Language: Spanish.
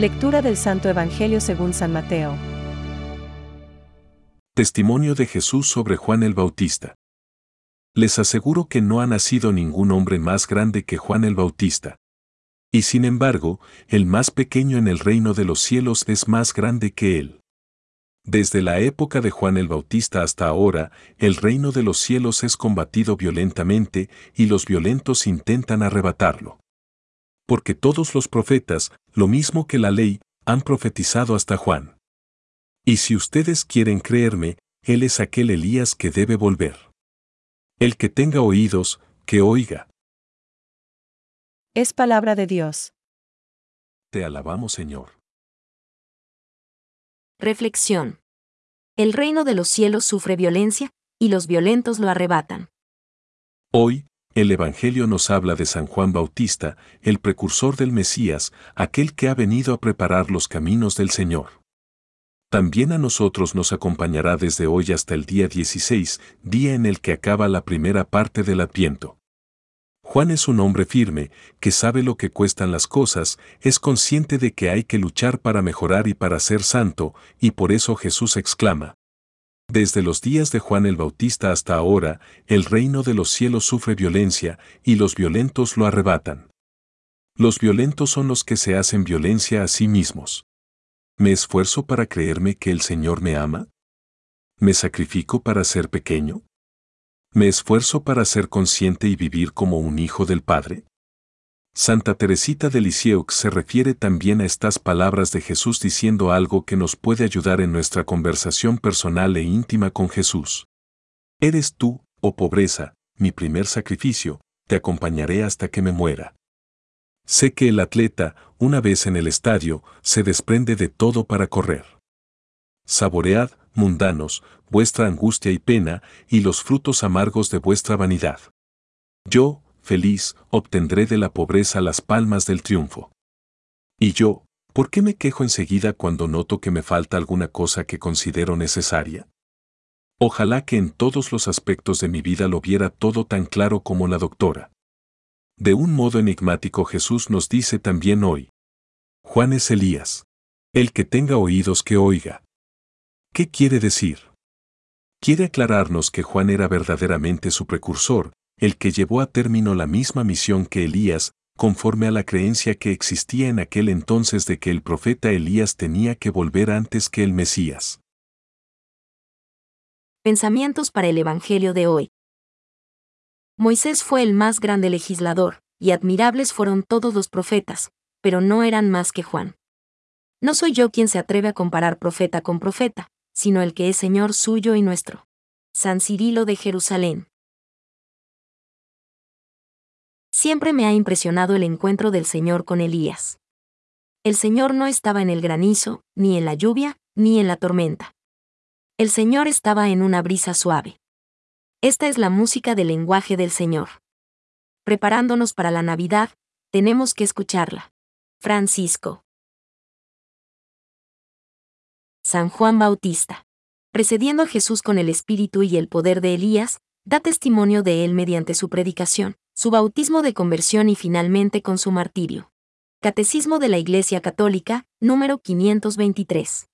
Lectura del Santo Evangelio según San Mateo. Testimonio de Jesús sobre Juan el Bautista. Les aseguro que no ha nacido ningún hombre más grande que Juan el Bautista. Y sin embargo, el más pequeño en el reino de los cielos es más grande que él. Desde la época de Juan el Bautista hasta ahora, el reino de los cielos es combatido violentamente y los violentos intentan arrebatarlo porque todos los profetas, lo mismo que la ley, han profetizado hasta Juan. Y si ustedes quieren creerme, Él es aquel Elías que debe volver. El que tenga oídos, que oiga. Es palabra de Dios. Te alabamos, Señor. Reflexión. El reino de los cielos sufre violencia, y los violentos lo arrebatan. Hoy, el Evangelio nos habla de San Juan Bautista, el precursor del Mesías, aquel que ha venido a preparar los caminos del Señor. También a nosotros nos acompañará desde hoy hasta el día 16, día en el que acaba la primera parte del Adviento. Juan es un hombre firme, que sabe lo que cuestan las cosas, es consciente de que hay que luchar para mejorar y para ser santo, y por eso Jesús exclama, desde los días de Juan el Bautista hasta ahora, el reino de los cielos sufre violencia, y los violentos lo arrebatan. Los violentos son los que se hacen violencia a sí mismos. ¿Me esfuerzo para creerme que el Señor me ama? ¿Me sacrifico para ser pequeño? ¿Me esfuerzo para ser consciente y vivir como un hijo del Padre? Santa Teresita de Lisieux se refiere también a estas palabras de Jesús diciendo algo que nos puede ayudar en nuestra conversación personal e íntima con Jesús. Eres tú, oh pobreza, mi primer sacrificio, te acompañaré hasta que me muera. Sé que el atleta, una vez en el estadio, se desprende de todo para correr. Saboread, mundanos, vuestra angustia y pena, y los frutos amargos de vuestra vanidad. Yo, feliz, obtendré de la pobreza las palmas del triunfo. Y yo, ¿por qué me quejo enseguida cuando noto que me falta alguna cosa que considero necesaria? Ojalá que en todos los aspectos de mi vida lo viera todo tan claro como la doctora. De un modo enigmático Jesús nos dice también hoy. Juan es Elías. El que tenga oídos que oiga. ¿Qué quiere decir? Quiere aclararnos que Juan era verdaderamente su precursor, el que llevó a término la misma misión que Elías, conforme a la creencia que existía en aquel entonces de que el profeta Elías tenía que volver antes que el Mesías. Pensamientos para el Evangelio de hoy. Moisés fue el más grande legislador, y admirables fueron todos los profetas, pero no eran más que Juan. No soy yo quien se atreve a comparar profeta con profeta, sino el que es Señor suyo y nuestro. San Cirilo de Jerusalén. Siempre me ha impresionado el encuentro del Señor con Elías. El Señor no estaba en el granizo, ni en la lluvia, ni en la tormenta. El Señor estaba en una brisa suave. Esta es la música del lenguaje del Señor. Preparándonos para la Navidad, tenemos que escucharla. Francisco. San Juan Bautista. Precediendo a Jesús con el espíritu y el poder de Elías, da testimonio de él mediante su predicación, su bautismo de conversión y finalmente con su martirio. Catecismo de la Iglesia Católica, número 523.